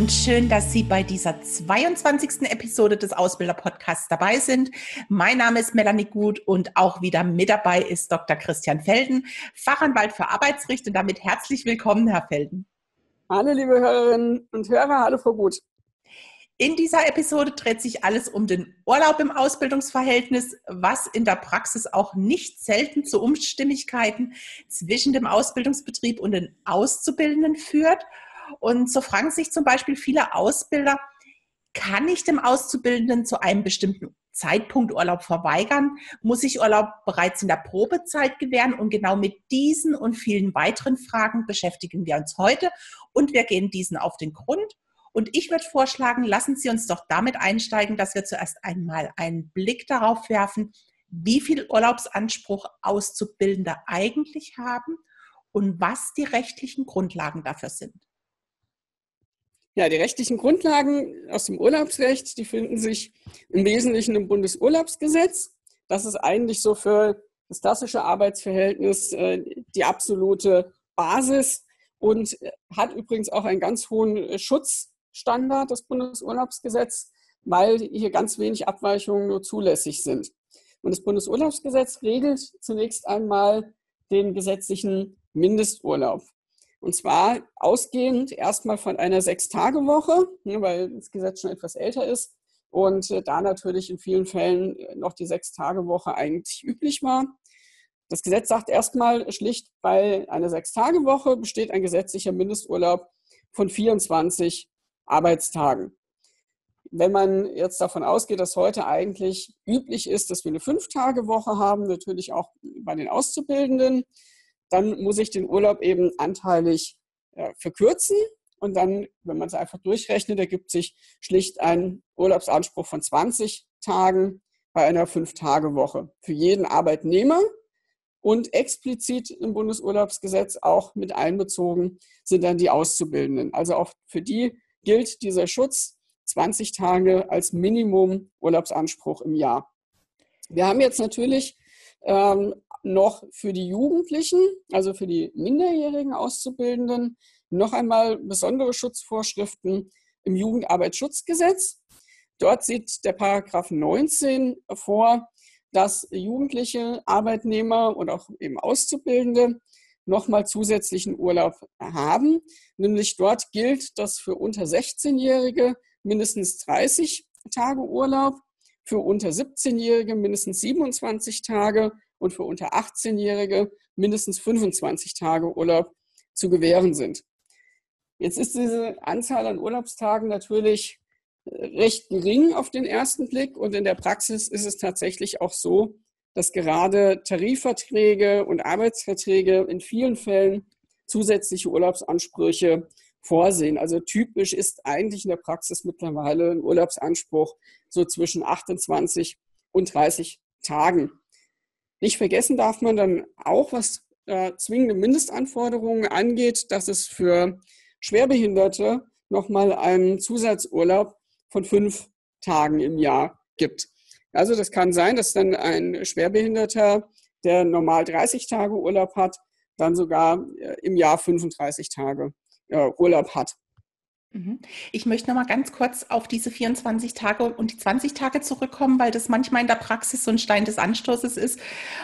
Und schön, dass Sie bei dieser 22. Episode des Ausbilder-Podcasts dabei sind. Mein Name ist Melanie Gut und auch wieder mit dabei ist Dr. Christian Felden, Fachanwalt für Arbeitsrecht und damit herzlich willkommen, Herr Felden. Hallo, liebe Hörerinnen und Hörer. Hallo, Frau Gut. In dieser Episode dreht sich alles um den Urlaub im Ausbildungsverhältnis, was in der Praxis auch nicht selten zu Unstimmigkeiten zwischen dem Ausbildungsbetrieb und den Auszubildenden führt. Und so fragen sich zum Beispiel viele Ausbilder, kann ich dem Auszubildenden zu einem bestimmten Zeitpunkt Urlaub verweigern? Muss ich Urlaub bereits in der Probezeit gewähren? Und genau mit diesen und vielen weiteren Fragen beschäftigen wir uns heute und wir gehen diesen auf den Grund. Und ich würde vorschlagen, lassen Sie uns doch damit einsteigen, dass wir zuerst einmal einen Blick darauf werfen, wie viel Urlaubsanspruch Auszubildende eigentlich haben und was die rechtlichen Grundlagen dafür sind. Ja, die rechtlichen Grundlagen aus dem Urlaubsrecht, die finden sich im Wesentlichen im Bundesurlaubsgesetz. Das ist eigentlich so für das klassische Arbeitsverhältnis äh, die absolute Basis und hat übrigens auch einen ganz hohen Schutz Standard, das Bundesurlaubsgesetz, weil hier ganz wenig Abweichungen nur zulässig sind. Und das Bundesurlaubsgesetz regelt zunächst einmal den gesetzlichen Mindesturlaub. Und zwar ausgehend erstmal von einer Sechs-Tage-Woche, ne, weil das Gesetz schon etwas älter ist und äh, da natürlich in vielen Fällen noch die Sechs-Tage-Woche eigentlich üblich war. Das Gesetz sagt erstmal schlicht, bei einer Sechs-Tage-Woche besteht ein gesetzlicher Mindesturlaub von 24 Arbeitstagen. Wenn man jetzt davon ausgeht, dass heute eigentlich üblich ist, dass wir eine Fünf-Tage-Woche haben, natürlich auch bei den Auszubildenden, dann muss ich den Urlaub eben anteilig äh, verkürzen. Und dann, wenn man es einfach durchrechnet, ergibt sich schlicht ein Urlaubsanspruch von 20 Tagen bei einer Fünf-Tage-Woche für jeden Arbeitnehmer. Und explizit im Bundesurlaubsgesetz auch mit einbezogen sind dann die Auszubildenden. Also auch für die gilt dieser Schutz 20 Tage als Minimum Urlaubsanspruch im Jahr. Wir haben jetzt natürlich ähm, noch für die Jugendlichen, also für die minderjährigen Auszubildenden, noch einmal besondere Schutzvorschriften im Jugendarbeitsschutzgesetz. Dort sieht der Paragraph 19 vor, dass jugendliche Arbeitnehmer und auch eben Auszubildende nochmal zusätzlichen Urlaub haben. Nämlich dort gilt, dass für unter 16-Jährige mindestens 30 Tage Urlaub, für unter 17-Jährige mindestens 27 Tage und für unter 18-Jährige mindestens 25 Tage Urlaub zu gewähren sind. Jetzt ist diese Anzahl an Urlaubstagen natürlich äh, recht gering auf den ersten Blick und in der Praxis ist es tatsächlich auch so, dass gerade Tarifverträge und Arbeitsverträge in vielen Fällen zusätzliche Urlaubsansprüche vorsehen. Also typisch ist eigentlich in der Praxis mittlerweile ein Urlaubsanspruch so zwischen 28 und 30 Tagen. Nicht vergessen darf man dann auch, was äh, zwingende Mindestanforderungen angeht, dass es für Schwerbehinderte nochmal einen Zusatzurlaub von fünf Tagen im Jahr gibt. Also das kann sein, dass dann ein Schwerbehinderter, der normal 30 Tage Urlaub hat, dann sogar äh, im Jahr 35 Tage äh, Urlaub hat. Mhm. Ich möchte noch mal ganz kurz auf diese 24 Tage und die 20 Tage zurückkommen, weil das manchmal in der Praxis so ein Stein des Anstoßes ist.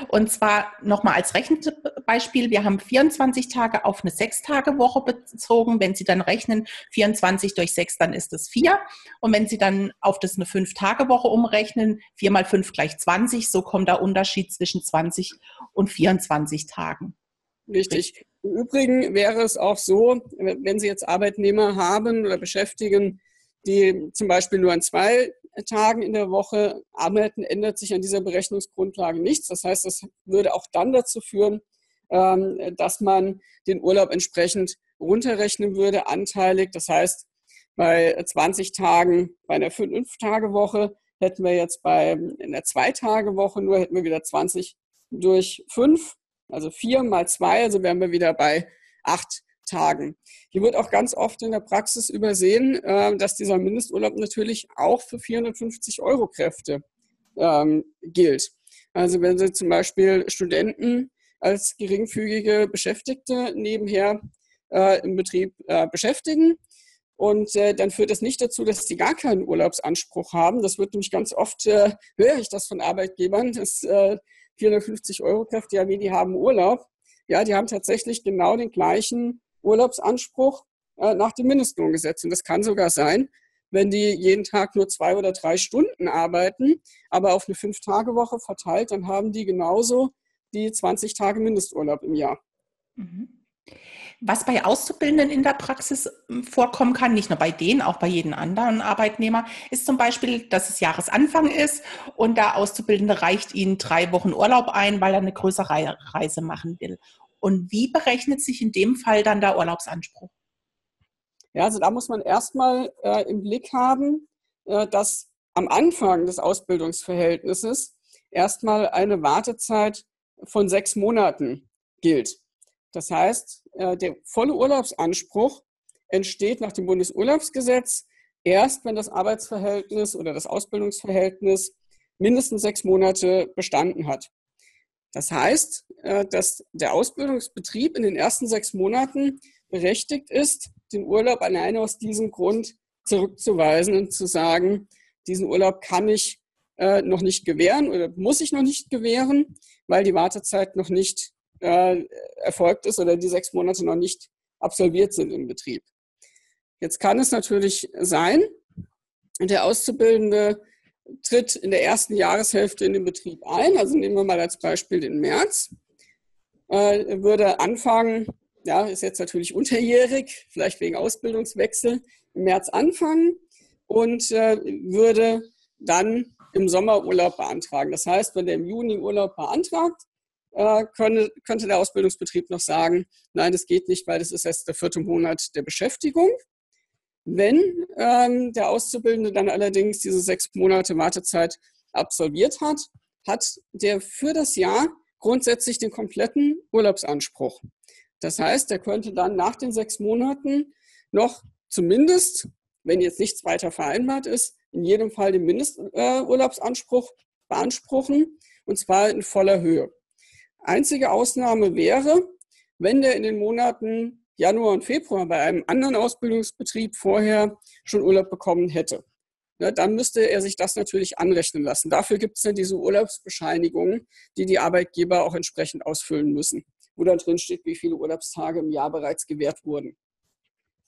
Und zwar noch mal als Rechenbeispiel. Wir haben 24 Tage auf eine 6-Tage-Woche bezogen. Wenn Sie dann rechnen, 24 durch 6, dann ist das 4. Und wenn Sie dann auf das eine 5-Tage-Woche umrechnen, 4 mal 5 gleich 20, so kommt der Unterschied zwischen 20 und 24 Tagen. Richtig. Im Übrigen wäre es auch so, wenn Sie jetzt Arbeitnehmer haben oder beschäftigen, die zum Beispiel nur an zwei Tagen in der Woche arbeiten, ändert sich an dieser Berechnungsgrundlage nichts. Das heißt, das würde auch dann dazu führen, ähm, dass man den Urlaub entsprechend runterrechnen würde, anteilig. Das heißt, bei 20 Tagen, bei einer 5-Tage-Woche hätten wir jetzt bei einer 2-Tage-Woche nur, hätten wir wieder 20 durch 5 also vier mal zwei, also wären wir wieder bei acht Tagen. Hier wird auch ganz oft in der Praxis übersehen, äh, dass dieser Mindesturlaub natürlich auch für 450 Euro Kräfte ähm, gilt. Also wenn Sie zum Beispiel Studenten als geringfügige Beschäftigte nebenher äh, im Betrieb äh, beschäftigen, Und äh, dann führt das nicht dazu, dass die gar keinen Urlaubsanspruch haben. Das wird nämlich ganz oft, äh, höre ich das von Arbeitgebern, dass äh, 450 Euro Kräfte, ja, wie die haben Urlaub. Ja, die haben tatsächlich genau den gleichen Urlaubsanspruch äh, nach dem Mindestlohngesetz. Und das kann sogar sein, wenn die jeden Tag nur zwei oder drei Stunden arbeiten, aber auf eine Fünf-Tage-Woche verteilt, dann haben die genauso die 20 Tage Mindesturlaub im Jahr. Mhm. Was bei Auszubildenden in der Praxis hm, vorkommen kann, nicht nur bei denen, auch bei jedem anderen Arbeitnehmer, ist zum Beispiel, dass es Jahresanfang ist und der Auszubildende reicht ihnen drei Wochen Urlaub ein, weil er eine größere Reise machen will. Und wie berechnet sich in dem Fall dann der Urlaubsanspruch? Ja, also da muss man erstmal äh, im Blick haben, äh, dass am Anfang des Ausbildungsverhältnisses erstmal eine Wartezeit von sechs Monaten gilt. Das heißt, äh, der volle Urlaubsanspruch entsteht nach dem Bundesurlaubsgesetz erst, wenn das Arbeitsverhältnis oder das Ausbildungsverhältnis mindestens sechs Monate bestanden hat. Das heißt, äh, dass der Ausbildungsbetrieb in den ersten sechs Monaten berechtigt ist, den Urlaub alleine aus diesem Grund zurückzuweisen und zu sagen, diesen Urlaub kann ich äh, noch nicht gewähren oder muss ich noch nicht gewähren, weil die Wartezeit noch nicht äh, erfolgt ist oder die sechs Monate noch nicht absolviert sind im Betrieb. Jetzt kann es natürlich sein, der Auszubildende tritt in der ersten Jahreshälfte in den Betrieb ein. Also nehmen wir mal als Beispiel den März. Äh, würde anfangen, ja, ist jetzt natürlich unterjährig, vielleicht wegen Ausbildungswechsel, im März anfangen und äh, würde dann im Sommerurlaub beantragen. Das heißt, wenn der im Juni Urlaub beantragt, äh, könnte, der Ausbildungsbetrieb noch sagen, nein, das geht nicht, weil das ist erst der vierte Monat der Beschäftigung. Wenn ähm, der Auszubildende dann allerdings diese sechs Monate Wartezeit absolviert hat, hat der für das Jahr grundsätzlich den kompletten Urlaubsanspruch. Das heißt, er könnte dann nach den sechs Monaten noch zumindest, wenn jetzt nichts weiter vereinbart ist, in jedem Fall den Mindesturlaubsanspruch äh, beanspruchen, und zwar in voller Höhe. Einzige Ausnahme wäre, wenn der in den Monaten Januar und Februar bei einem anderen Ausbildungsbetrieb vorher schon Urlaub bekommen hätte. Ja, dann müsste er sich das natürlich anrechnen lassen. Dafür gibt es ja diese Urlaubsbescheinigungen, die die Arbeitgeber auch entsprechend ausfüllen müssen wo dann drin steht, wie viele Urlaubstage im Jahr bereits gewährt wurden.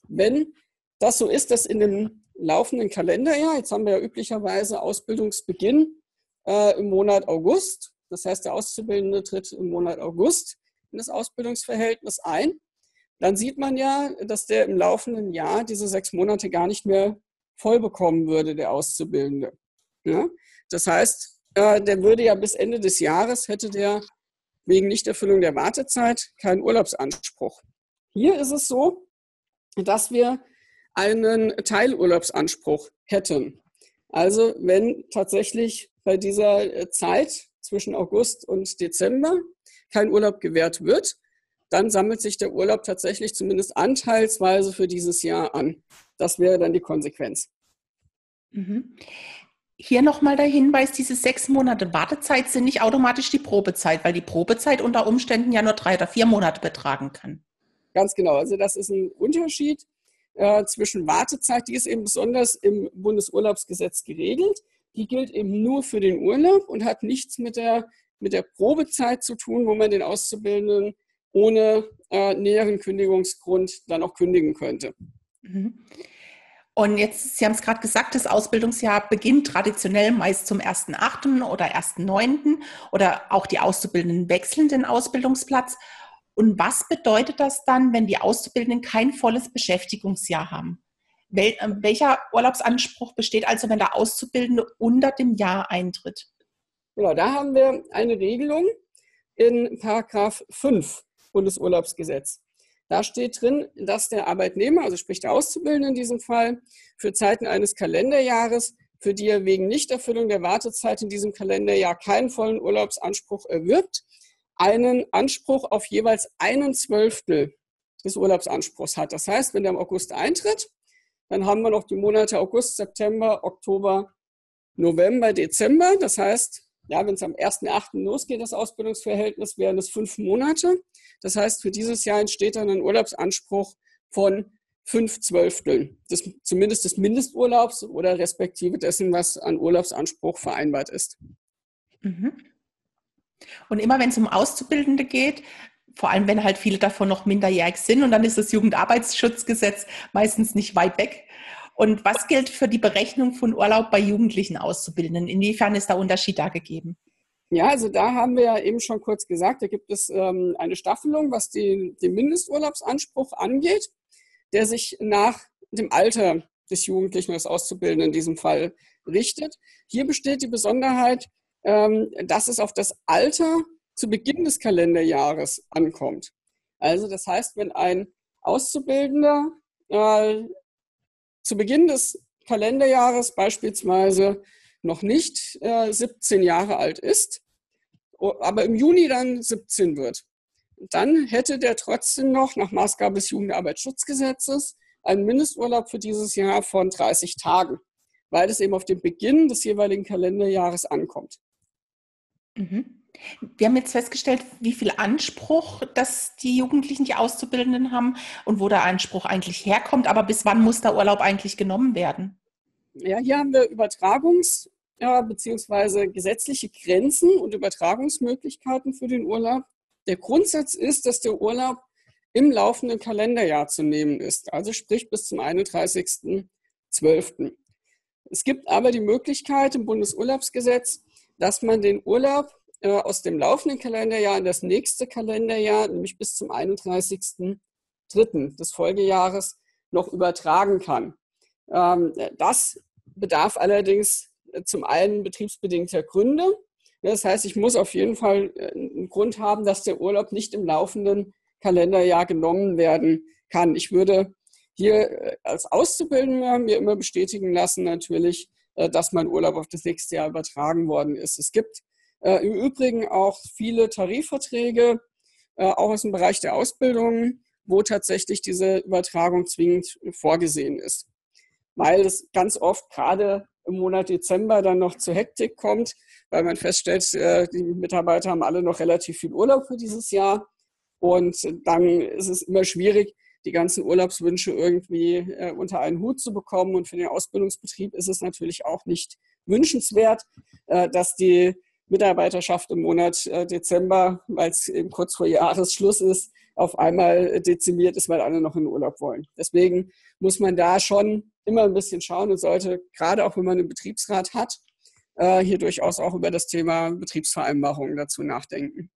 Wenn das so ist, dass in dem laufenden Kalenderjahr, jetzt haben wir ja üblicherweise Ausbildungsbeginn äh, im Monat August, das heißt, der Auszubildende tritt im Monat August in das Ausbildungsverhältnis ein, dann sieht man ja, dass der im laufenden Jahr diese sechs Monate gar nicht mehr voll bekommen würde, der Auszubildende. Ja? Das heißt, äh, der würde ja bis Ende des Jahres, hätte der wegen Nichterfüllung der Wartezeit keinen Urlaubsanspruch. Hier ist es so, dass wir einen Teilurlaubsanspruch hätten. Also wenn tatsächlich bei dieser äh, Zeit zwischen August und Dezember kein Urlaub gewährt wird, dann sammelt sich der Urlaub tatsächlich zumindest anteilsweise für dieses Jahr an. Das wäre dann die Konsequenz. Mhm. Hier nochmal der Hinweis, diese sechs Monate Wartezeit sind nicht automatisch die Probezeit, weil die Probezeit unter Umständen ja nur drei oder vier Monate betragen kann. Ganz genau. Also das ist ein Unterschied äh, zwischen Wartezeit, die ist eben besonders im Bundesurlaubsgesetz geregelt. Die gilt eben nur für den Urlaub und hat nichts mit der, mit der Probezeit zu tun, wo man den Auszubildenden ohne äh, näheren Kündigungsgrund dann auch kündigen könnte. Mhm. Und jetzt, Sie haben es gerade gesagt, das Ausbildungsjahr beginnt traditionell meist zum 1.8. oder 1.9. oder auch die Auszubildenden wechseln den Ausbildungsplatz. Und was bedeutet das dann, wenn die Auszubildenden kein volles Beschäftigungsjahr haben? Wel äh, welcher Urlaubsanspruch besteht also, wenn der Auszubildende unter dem Jahr eintritt? Genau, da haben wir eine Regelung in Paragraph 5 Bundesurlaubsgesetz. Da steht drin, dass der Arbeitnehmer, also sprich der Auszubildende in diesem Fall, für Zeiten eines Kalenderjahres, für die er wegen Nichterfüllung der Wartezeit in diesem Kalenderjahr keinen vollen Urlaubsanspruch erwirbt, einen Anspruch auf jeweils einen Zwölftel des Urlaubsanspruchs hat. Das heißt, wenn der im August eintritt, dann haben wir noch die Monate August, September, Oktober, November, Dezember. Das heißt, ja, wenn es am 1.8. losgeht, das Ausbildungsverhältnis, wären es fünf Monate. Das heißt, für dieses Jahr entsteht dann ein Urlaubsanspruch von fünf Zwölftel, des, zumindest des Mindesturlaubs oder respektive dessen, was an Urlaubsanspruch vereinbart ist. Mhm. Und immer wenn es um Auszubildende geht, vor allem wenn halt viele davon noch minderjährig sind und dann ist das Jugendarbeitsschutzgesetz meistens nicht weit weg. Und was gilt für die Berechnung von Urlaub bei jugendlichen Auszubildenden? Inwiefern ist der Unterschied da gegeben? Ja, also da haben wir ja eben schon kurz gesagt, da gibt es ähm, eine Staffelung, was die, den Mindesturlaubsanspruch angeht der sich nach dem Alter des Jugendlichen, des Auszubildenden in diesem Fall richtet. Hier besteht die Besonderheit, ähm, dass es auf das Alter zu Beginn des Kalenderjahres ankommt. Also das heißt, wenn ein Auszubildender äh, zu Beginn des Kalenderjahres beispielsweise noch nicht äh, 17 Jahre alt ist, aber im Juni dann 17 wird, dann hätte der trotzdem noch nach Maßgabe des Jugendarbeitsschutzgesetzes einen Mindesturlaub für dieses Jahr von 30 Tagen, weil es eben auf den Beginn des jeweiligen Kalenderjahres ankommt. Mhm. Wir haben jetzt festgestellt, wie viel Anspruch dass die Jugendlichen, die Auszubildenden haben und wo der Anspruch eigentlich herkommt. Aber bis wann muss der Urlaub eigentlich genommen werden? Ja, hier haben wir Übertragungs- ja, bzw. gesetzliche Grenzen und Übertragungsmöglichkeiten für den Urlaub. Der Grundsatz ist, dass der Urlaub im laufenden Kalenderjahr zu nehmen ist, also sprich bis zum 31.12. Es gibt aber die Möglichkeit im Bundesurlaubsgesetz, dass man den Urlaub äh, aus dem laufenden Kalenderjahr in das nächste Kalenderjahr, nämlich bis zum 31.03. des Folgejahres, noch übertragen kann. Ähm, das bedarf allerdings zum einen betriebsbedingter Gründe das heißt, ich muss auf jeden Fall äh, einen Grund haben, dass der Urlaub nicht im laufenden Kalenderjahr genommen werden kann. Ich würde hier äh, als Auszubildender mir immer bestätigen lassen, natürlich, äh, dass mein Urlaub auf das nächste Jahr übertragen worden ist. Es gibt im Übrigen auch viele Tarifverträge, auch aus dem Bereich der Ausbildung, wo tatsächlich diese Übertragung zwingend vorgesehen ist. Weil es ganz oft gerade im Monat Dezember dann noch zur Hektik kommt, weil man feststellt, äh, die Mitarbeiter haben alle noch relativ viel Urlaub für dieses Jahr. Und dann ist es immer schwierig, die ganzen Urlaubswünsche irgendwie äh, unter einen Hut zu bekommen. Und für den Ausbildungsbetrieb ist es natürlich auch nicht wünschenswert, äh, dass die Mitarbeiterschaft im Monat Dezember, weil es eben kurz vor Jahresschluss ist, auf einmal dezimiert ist, weil alle noch in Urlaub wollen. Deswegen muss man da schon immer ein bisschen schauen und sollte, gerade auch wenn man einen Betriebsrat hat, äh, hier durchaus auch über das Thema Betriebsvereinbarungen dazu nachdenken.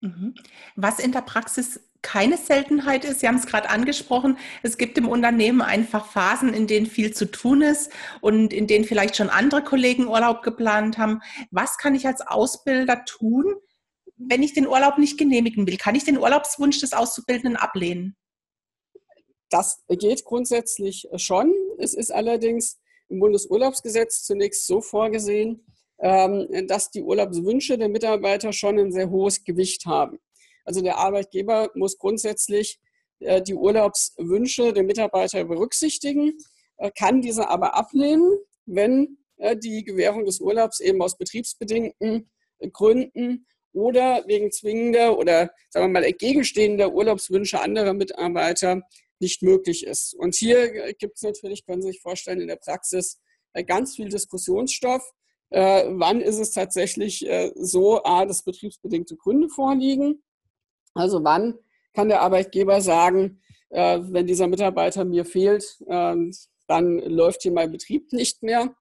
Mhm. Was in der Praxis keine Seltenheit ist, Sie haben es gerade angesprochen, es gibt im Unternehmen einfach Phasen, in denen viel zu tun ist und in denen vielleicht schon andere Kollegen Urlaub geplant haben. Was kann ich als Ausbilder tun, wenn ich den Urlaub nicht genehmigen will? Kann ich den Urlaubswunsch des Auszubildenden ablehnen? Das geht grundsätzlich schon. Es ist allerdings im Bundesurlaubsgesetz zunächst so vorgesehen, ähm, dass die Urlaubswünsche der Mitarbeiter schon ein sehr hohes Gewicht haben. Also der Arbeitgeber muss grundsätzlich äh, die Urlaubswünsche der Mitarbeiter berücksichtigen, kann diese aber ablehnen, wenn äh, die Gewährung des Urlaubs eben aus betriebsbedingten Gründen oder wegen zwingender oder sagen wir mal entgegenstehender Urlaubswünsche anderer Mitarbeiter nicht möglich ist. Und hier äh, gibt es natürlich, können Sie sich vorstellen, in der Praxis äh, ganz viel Diskussionsstoff. Äh, wann ist es tatsächlich äh, so, a, dass betriebsbedingte Gründe vorliegen? Also wann kann der Arbeitgeber sagen, äh, wenn dieser Mitarbeiter mir fehlt, ähm, dann läuft hier mein Betrieb nicht mehr.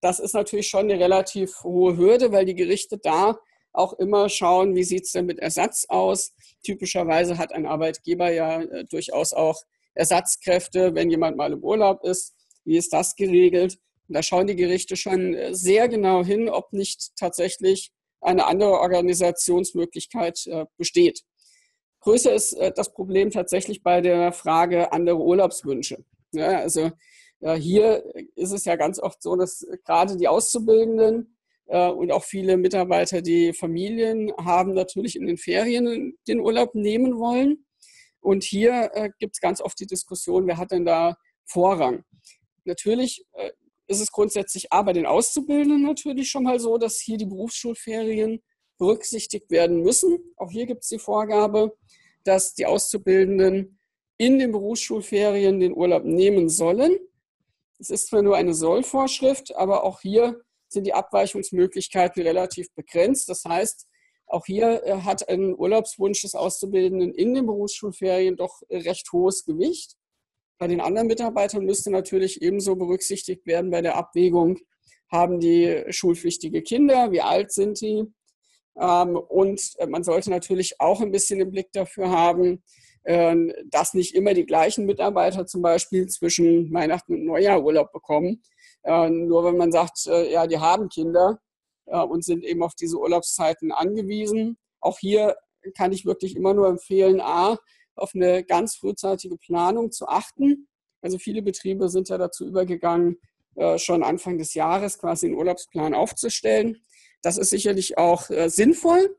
Das ist natürlich schon eine relativ hohe Hürde, weil die Gerichte da auch immer schauen, wie sieht es denn mit Ersatz aus. Typischerweise hat ein Arbeitgeber ja äh, durchaus auch Ersatzkräfte, wenn jemand mal im Urlaub ist. Wie ist das geregelt? Und da schauen die Gerichte schon äh, sehr genau hin, ob nicht tatsächlich eine andere Organisationsmöglichkeit äh, besteht. Größer ist äh, das Problem tatsächlich bei der Frage andere Urlaubswünsche. Ja, also hier ist es ja ganz oft so, dass gerade die Auszubildenden und auch viele Mitarbeiter, die Familien haben, natürlich in den Ferien den Urlaub nehmen wollen. Und hier äh, gibt es ganz oft die Diskussion, wer hat denn da Vorrang? Natürlich äh, ist es grundsätzlich A bei den Auszubildenden natürlich schon mal so, dass hier die Berufsschulferien berücksichtigt werden müssen. Auch hier gibt es die Vorgabe, dass die Auszubildenden in den Berufsschulferien den Urlaub nehmen sollen. Es ist zwar nur eine Sollvorschrift, aber auch hier sind die Abweichungsmöglichkeiten relativ begrenzt. Das heißt, auch hier äh, hat ein Urlaubswunsch des Auszubildenden in den Berufsschulferien doch recht hohes Gewicht. Bei den anderen Mitarbeitern müsste natürlich ebenso berücksichtigt werden bei der Abwägung, haben die schulpflichtige Kinder, wie alt sind die? Ähm, und äh, man sollte natürlich auch ein bisschen im Blick dafür haben, ähm, dass nicht immer die gleichen Mitarbeiter zum Beispiel zwischen Weihnachten und Neujahr Urlaub bekommen. Ähm, nur wenn man sagt, äh, ja, die haben Kinder äh, und sind eben auf diese Urlaubszeiten angewiesen. Auch hier kann ich wirklich immer nur empfehlen, A, auf eine ganz frühzeitige Planung zu achten. Also viele Betriebe sind ja dazu übergegangen, schon Anfang des Jahres quasi einen Urlaubsplan aufzustellen. Das ist sicherlich auch äh, sinnvoll,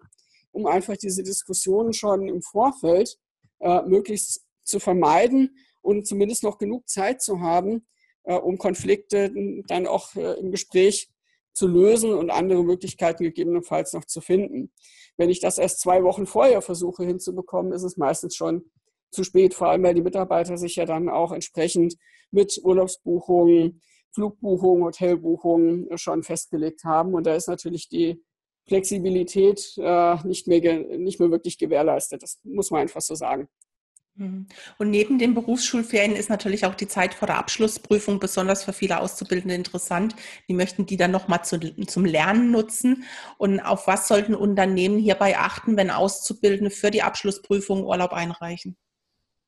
um einfach diese Diskussionen schon im Vorfeld äh, möglichst zu vermeiden und zumindest noch genug Zeit zu haben, um Konflikte dann auch im Gespräch zu lösen und andere Möglichkeiten gegebenenfalls noch zu finden. Wenn ich das erst zwei Wochen vorher versuche hinzubekommen, ist es meistens schon zu spät, vor allem weil die Mitarbeiter sich ja dann auch entsprechend mit Urlaubsbuchungen, Flugbuchungen, Hotelbuchungen schon festgelegt haben. Und da ist natürlich die Flexibilität äh, nicht, mehr, nicht mehr wirklich gewährleistet. Das muss man einfach so sagen. Mhm. Und neben den Berufsschulferien ist natürlich auch die Zeit vor der Abschlussprüfung besonders für viele Auszubildende interessant. Die möchten die dann nochmal zu, zum Lernen nutzen. Und auf was sollten Unternehmen hierbei achten, wenn Auszubildende für die Abschlussprüfung Urlaub einreichen?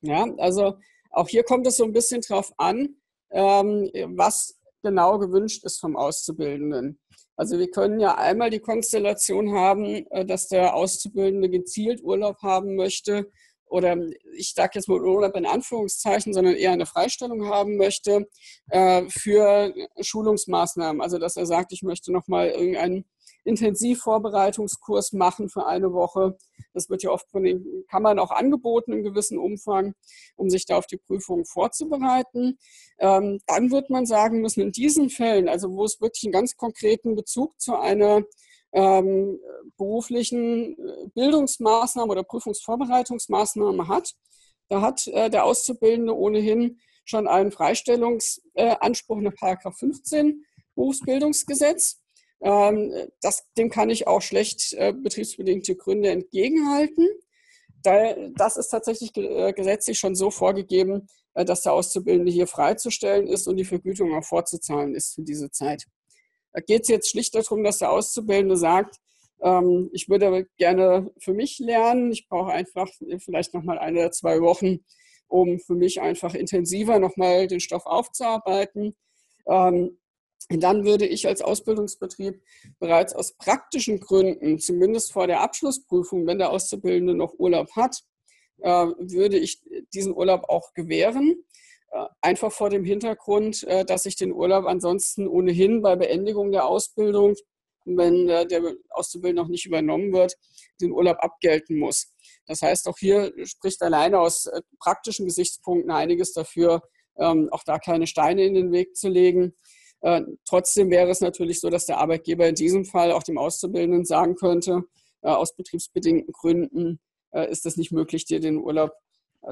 Ja, also auch hier kommt es so ein bisschen drauf an, was genau gewünscht ist vom Auszubildenden. Also wir können ja einmal die Konstellation haben, äh, dass der Auszubildende gezielt Urlaub haben möchte oder ich sage jetzt mal Urlaub in Anführungszeichen, sondern eher eine Freistellung haben möchte äh, für Schulungsmaßnahmen. Also dass er sagt, ich möchte nochmal irgendeinen Intensivvorbereitungskurs machen für eine Woche. Das wird ja oft von den Kammern auch angeboten im gewissen Umfang, um sich da auf die Prüfung vorzubereiten. Ähm, dann wird man sagen müssen, in diesen Fällen, also wo es wirklich einen ganz konkreten Bezug zu einer ähm, beruflichen äh, Bildungsmaßnahme oder Prüfungsvorbereitungsmaßnahme hat, da hat äh, der Auszubildende ohnehin schon einen Freistellungsanspruch nach 15 Berufsbildungsgesetz. Ähm, das, dem kann ich auch schlecht äh, betriebsbedingte Gründe entgegenhalten. das ist tatsächlich äh, gesetzlich schon so vorgegeben, äh, dass der Auszubildende hier freizustellen ist und die Vergütung auch vorzuzahlen ist für diese Zeit. Da geht es jetzt schlicht darum, dass der Auszubildende sagt, ähm, ich würde gerne für mich lernen. Ich brauche einfach vielleicht nochmal eine oder zwei Wochen, um für mich einfach intensiver nochmal den Stoff aufzuarbeiten. Ähm, dann würde ich als Ausbildungsbetrieb bereits aus praktischen Gründen, zumindest vor der Abschlussprüfung, wenn der Auszubildende noch Urlaub hat, äh, würde ich diesen Urlaub auch gewähren. Äh, einfach vor dem Hintergrund, äh, dass ich den Urlaub ansonsten ohnehin bei Beendigung der Ausbildung, wenn der Auszubildende noch nicht übernommen wird, den Urlaub abgelten muss. Das heißt, auch hier spricht alleine aus praktischen Gesichtspunkten einiges dafür, ähm, auch da keine Steine in den Weg zu legen. Äh, trotzdem wäre es natürlich so, dass der Arbeitgeber in diesem Fall auch dem Auszubildenden sagen könnte, äh, aus betriebsbedingten Gründen äh, ist es nicht möglich, dir den Urlaub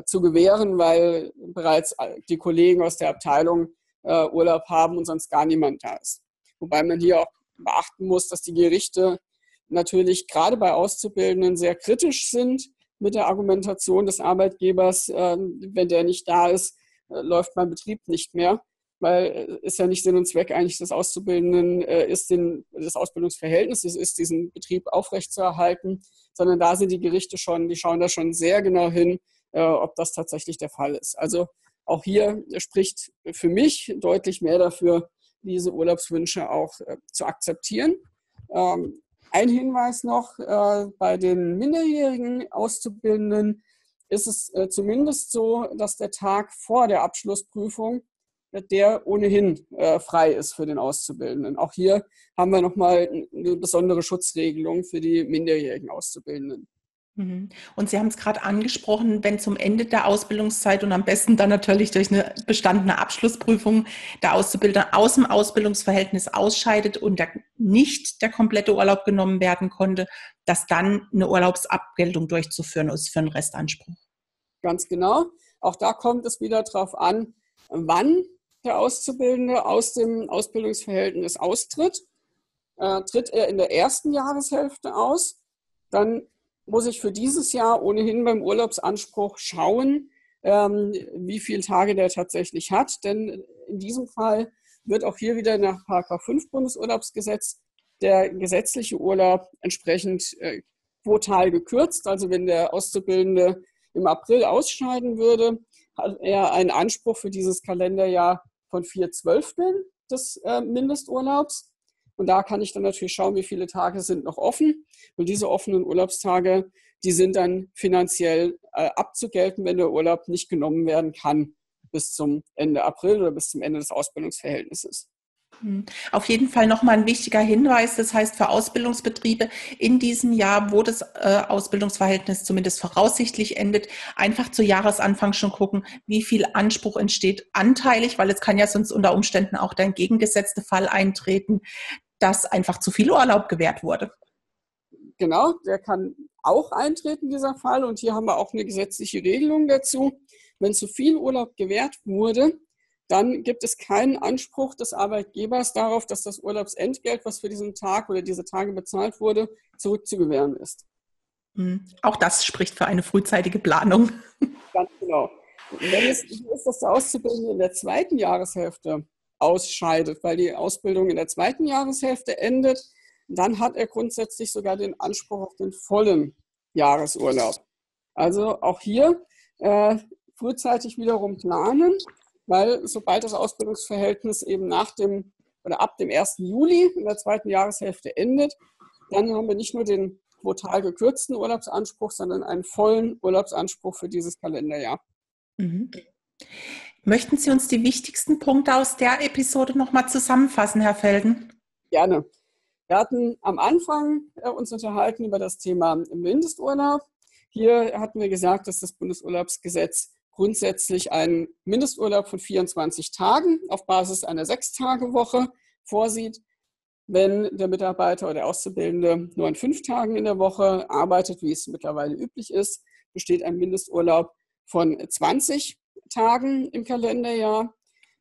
zu gewähren, weil bereits die Kollegen aus der Abteilung Urlaub haben und sonst gar niemand da ist. Wobei man hier auch beachten muss, dass die Gerichte natürlich gerade bei Auszubildenden sehr kritisch sind mit der Argumentation des Arbeitgebers, wenn der nicht da ist, läuft mein Betrieb nicht mehr weil es ja nicht Sinn und Zweck eigentlich des Auszubildenden äh, ist, den, des Ausbildungsverhältnisses ist, diesen Betrieb aufrechtzuerhalten, sondern da sind die Gerichte schon, die schauen da schon sehr genau hin, äh, ob das tatsächlich der Fall ist. Also auch hier spricht für mich deutlich mehr dafür, diese Urlaubswünsche auch äh, zu akzeptieren. Ähm, ein Hinweis noch, äh, bei den minderjährigen Auszubildenden ist es äh, zumindest so, dass der Tag vor der Abschlussprüfung der ohnehin äh, frei ist für den Auszubildenden. Auch hier haben wir nochmal eine besondere Schutzregelung für die minderjährigen Auszubildenden. Mhm. Und Sie haben es gerade angesprochen, wenn zum Ende der Ausbildungszeit und am besten dann natürlich durch eine bestandene Abschlussprüfung der Auszubildende aus dem Ausbildungsverhältnis ausscheidet und der, nicht der komplette Urlaub genommen werden konnte, dass dann eine Urlaubsabgeltung durchzuführen ist für einen Restanspruch. Ganz genau. Auch da kommt es wieder darauf an, wann der Auszubildende aus dem Ausbildungsverhältnis austritt. Äh, tritt er in der ersten Jahreshälfte aus, dann muss ich für dieses Jahr ohnehin beim Urlaubsanspruch schauen, ähm, wie viele Tage der tatsächlich hat. Denn in diesem Fall wird auch hier wieder nach 5 Bundesurlaubsgesetz der gesetzliche Urlaub entsprechend äh, quotal gekürzt. Also wenn der Auszubildende im April ausscheiden würde, hat er einen Anspruch für dieses Kalenderjahr von vier Zwölfteln des äh, Mindesturlaubs. Und da kann ich dann natürlich schauen, wie viele Tage sind noch offen. Und diese offenen Urlaubstage, die sind dann finanziell äh, abzugelten, wenn der Urlaub nicht genommen werden kann bis zum Ende April oder bis zum Ende des Ausbildungsverhältnisses. Hm. Auf jeden Fall nochmal ein wichtiger Hinweis. Das heißt, für Ausbildungsbetriebe in diesem Jahr, wo das äh, Ausbildungsverhältnis zumindest voraussichtlich endet, einfach zu Jahresanfang schon gucken, wie viel Anspruch entsteht anteilig, weil es kann ja sonst unter Umständen auch der entgegengesetzte Fall eintreten, dass einfach zu viel Urlaub gewährt wurde. Genau, der kann auch eintreten, dieser Fall. Und hier haben wir auch eine gesetzliche Regelung dazu. Wenn zu viel Urlaub gewährt wurde, dann gibt es keinen Anspruch des Arbeitgebers darauf, dass das Urlaubsentgelt, was für diesen Tag oder diese Tage bezahlt wurde, zurückzugewähren ist. Hm. Auch das spricht für eine frühzeitige Planung. Ganz genau. Wenn es ist, dass der Auszubildende in der zweiten Jahreshälfte ausscheidet, weil die Ausbildung in der zweiten Jahreshälfte endet, dann hat er grundsätzlich sogar den Anspruch auf den vollen Jahresurlaub. Also auch hier äh, frühzeitig wiederum planen, weil sobald das Ausbildungsverhältnis eben nach dem oder ab dem 1. Juli in der zweiten Jahreshälfte endet, dann haben wir nicht nur den quotal gekürzten Urlaubsanspruch, sondern einen vollen Urlaubsanspruch für dieses Kalenderjahr. Mhm. Möchten Sie uns die wichtigsten Punkte aus der Episode nochmal zusammenfassen, Herr Felden? Gerne. Wir hatten am Anfang äh, uns unterhalten über das Thema Mindesturlaub. Hier hatten wir gesagt, dass das Bundesurlaubsgesetz grundsätzlich einen Mindesturlaub von 24 Tagen auf Basis einer Sechstagewoche vorsieht. Wenn der Mitarbeiter oder der Auszubildende nur an fünf Tagen in der Woche arbeitet, wie es mittlerweile üblich ist, besteht ein Mindesturlaub von 20 Tagen im Kalenderjahr.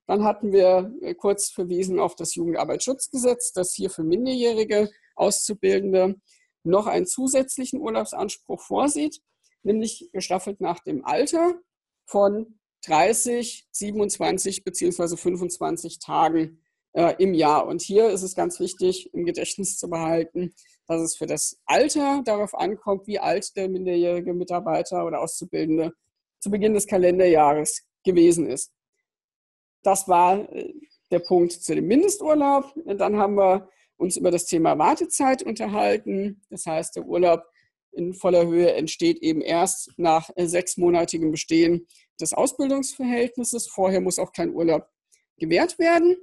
Dann hatten wir äh, kurz verwiesen auf das Jugendarbeitsschutzgesetz, das hier für minderjährige Auszubildende noch einen zusätzlichen Urlaubsanspruch vorsieht, nämlich gestaffelt nach dem Alter von 30, 27 bzw. 25 Tagen äh, im Jahr. Und hier ist es ganz wichtig, im Gedächtnis zu behalten, dass es für das Alter darauf ankommt, wie alt der minderjährige Mitarbeiter oder Auszubildende zu Beginn des Kalenderjahres gewesen ist. Das war äh, der Punkt zu dem Mindesturlaub. Dann haben wir uns über das Thema Wartezeit unterhalten. Das heißt, der Urlaub in voller Höhe entsteht eben erst nach äh, sechsmonatigem Bestehen des Ausbildungsverhältnisses. Vorher muss auch kein Urlaub gewährt werden.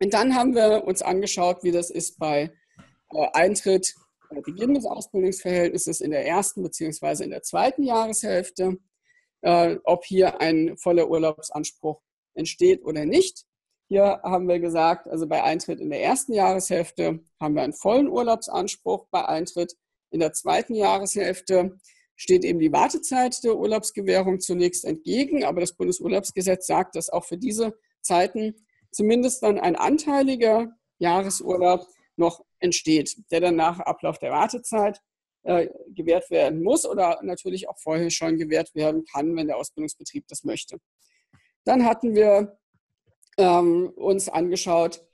Und dann haben wir uns angeschaut, wie das ist bei äh, Eintritt, bei Beginn des Ausbildungsverhältnisses in der ersten bzw. in der zweiten Jahreshälfte, äh, ob hier ein voller Urlaubsanspruch entsteht oder nicht. Hier haben wir gesagt, also bei Eintritt in der ersten Jahreshälfte haben wir einen vollen Urlaubsanspruch. Bei Eintritt in der zweiten Jahreshälfte steht eben die Wartezeit der Urlaubsgewährung zunächst entgegen, aber das Bundesurlaubsgesetz sagt, dass auch für diese Zeiten zumindest dann ein anteiliger Jahresurlaub noch entsteht, der dann nach Ablauf der Wartezeit äh, gewährt werden muss oder natürlich auch vorher schon gewährt werden kann, wenn der Ausbildungsbetrieb das möchte. Dann hatten wir ähm, uns angeschaut,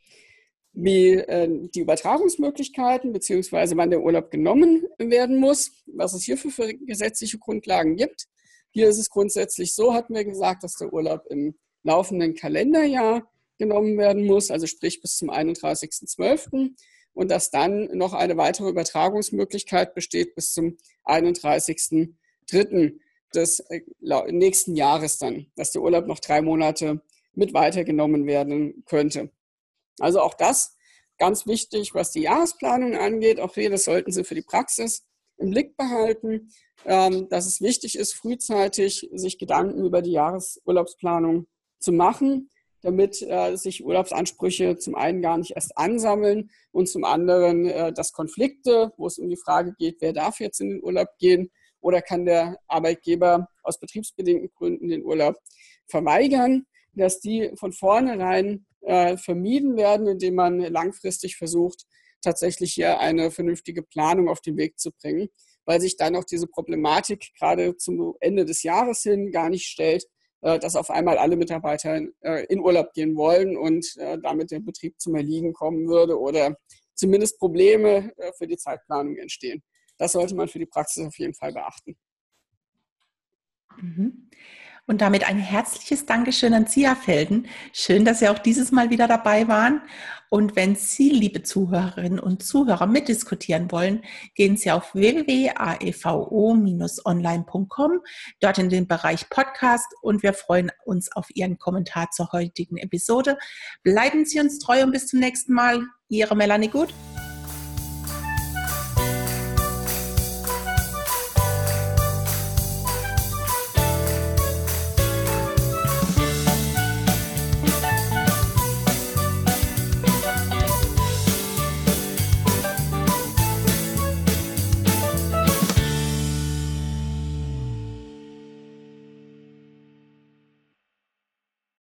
wie äh, die Übertragungsmöglichkeiten bzw. wann der Urlaub genommen werden muss, was es hierfür für gesetzliche Grundlagen gibt. Hier ist es grundsätzlich so, hatten wir gesagt, dass der Urlaub im laufenden Kalenderjahr genommen werden muss, also sprich bis zum 31.12. und dass dann noch eine weitere Übertragungsmöglichkeit besteht bis zum 31.03. des äh, nächsten Jahres dann, dass der Urlaub noch drei Monate mit weitergenommen werden könnte. Also auch das ganz wichtig, was die Jahresplanung angeht. Auch hier, das sollten Sie für die Praxis im Blick behalten, ähm, dass es wichtig ist, frühzeitig sich Gedanken über die Jahresurlaubsplanung zu machen, damit äh, sich Urlaubsansprüche zum einen gar nicht erst ansammeln und zum anderen, äh, dass Konflikte, wo es um die Frage geht, wer darf jetzt in den Urlaub gehen oder kann der Arbeitgeber aus betriebsbedingten Gründen den Urlaub verweigern, dass die von vornherein äh, vermieden werden, indem man langfristig versucht, tatsächlich hier eine vernünftige Planung auf den Weg zu bringen, weil sich dann auch diese Problematik gerade zum Ende des Jahres hin gar nicht stellt, äh, dass auf einmal alle Mitarbeiter äh, in Urlaub gehen wollen und damit der Betrieb zum Erliegen kommen würde oder zumindest Probleme für die Zeitplanung entstehen. Das sollte man für die Praxis auf jeden Fall beachten. Mhm. Und damit ein herzliches Dankeschön an Sie, Herr Felden. Schön, dass Sie auch dieses Mal wieder dabei waren. Und wenn Sie, liebe Zuhörerinnen und Zuhörer, mitdiskutieren wollen, gehen Sie auf www.aevo-online.com, dort in den Bereich Podcast und wir freuen uns auf Ihren Kommentar zur heutigen Episode. Bleiben Sie uns treu und bis zum nächsten Mal. Ihre Melanie Gut.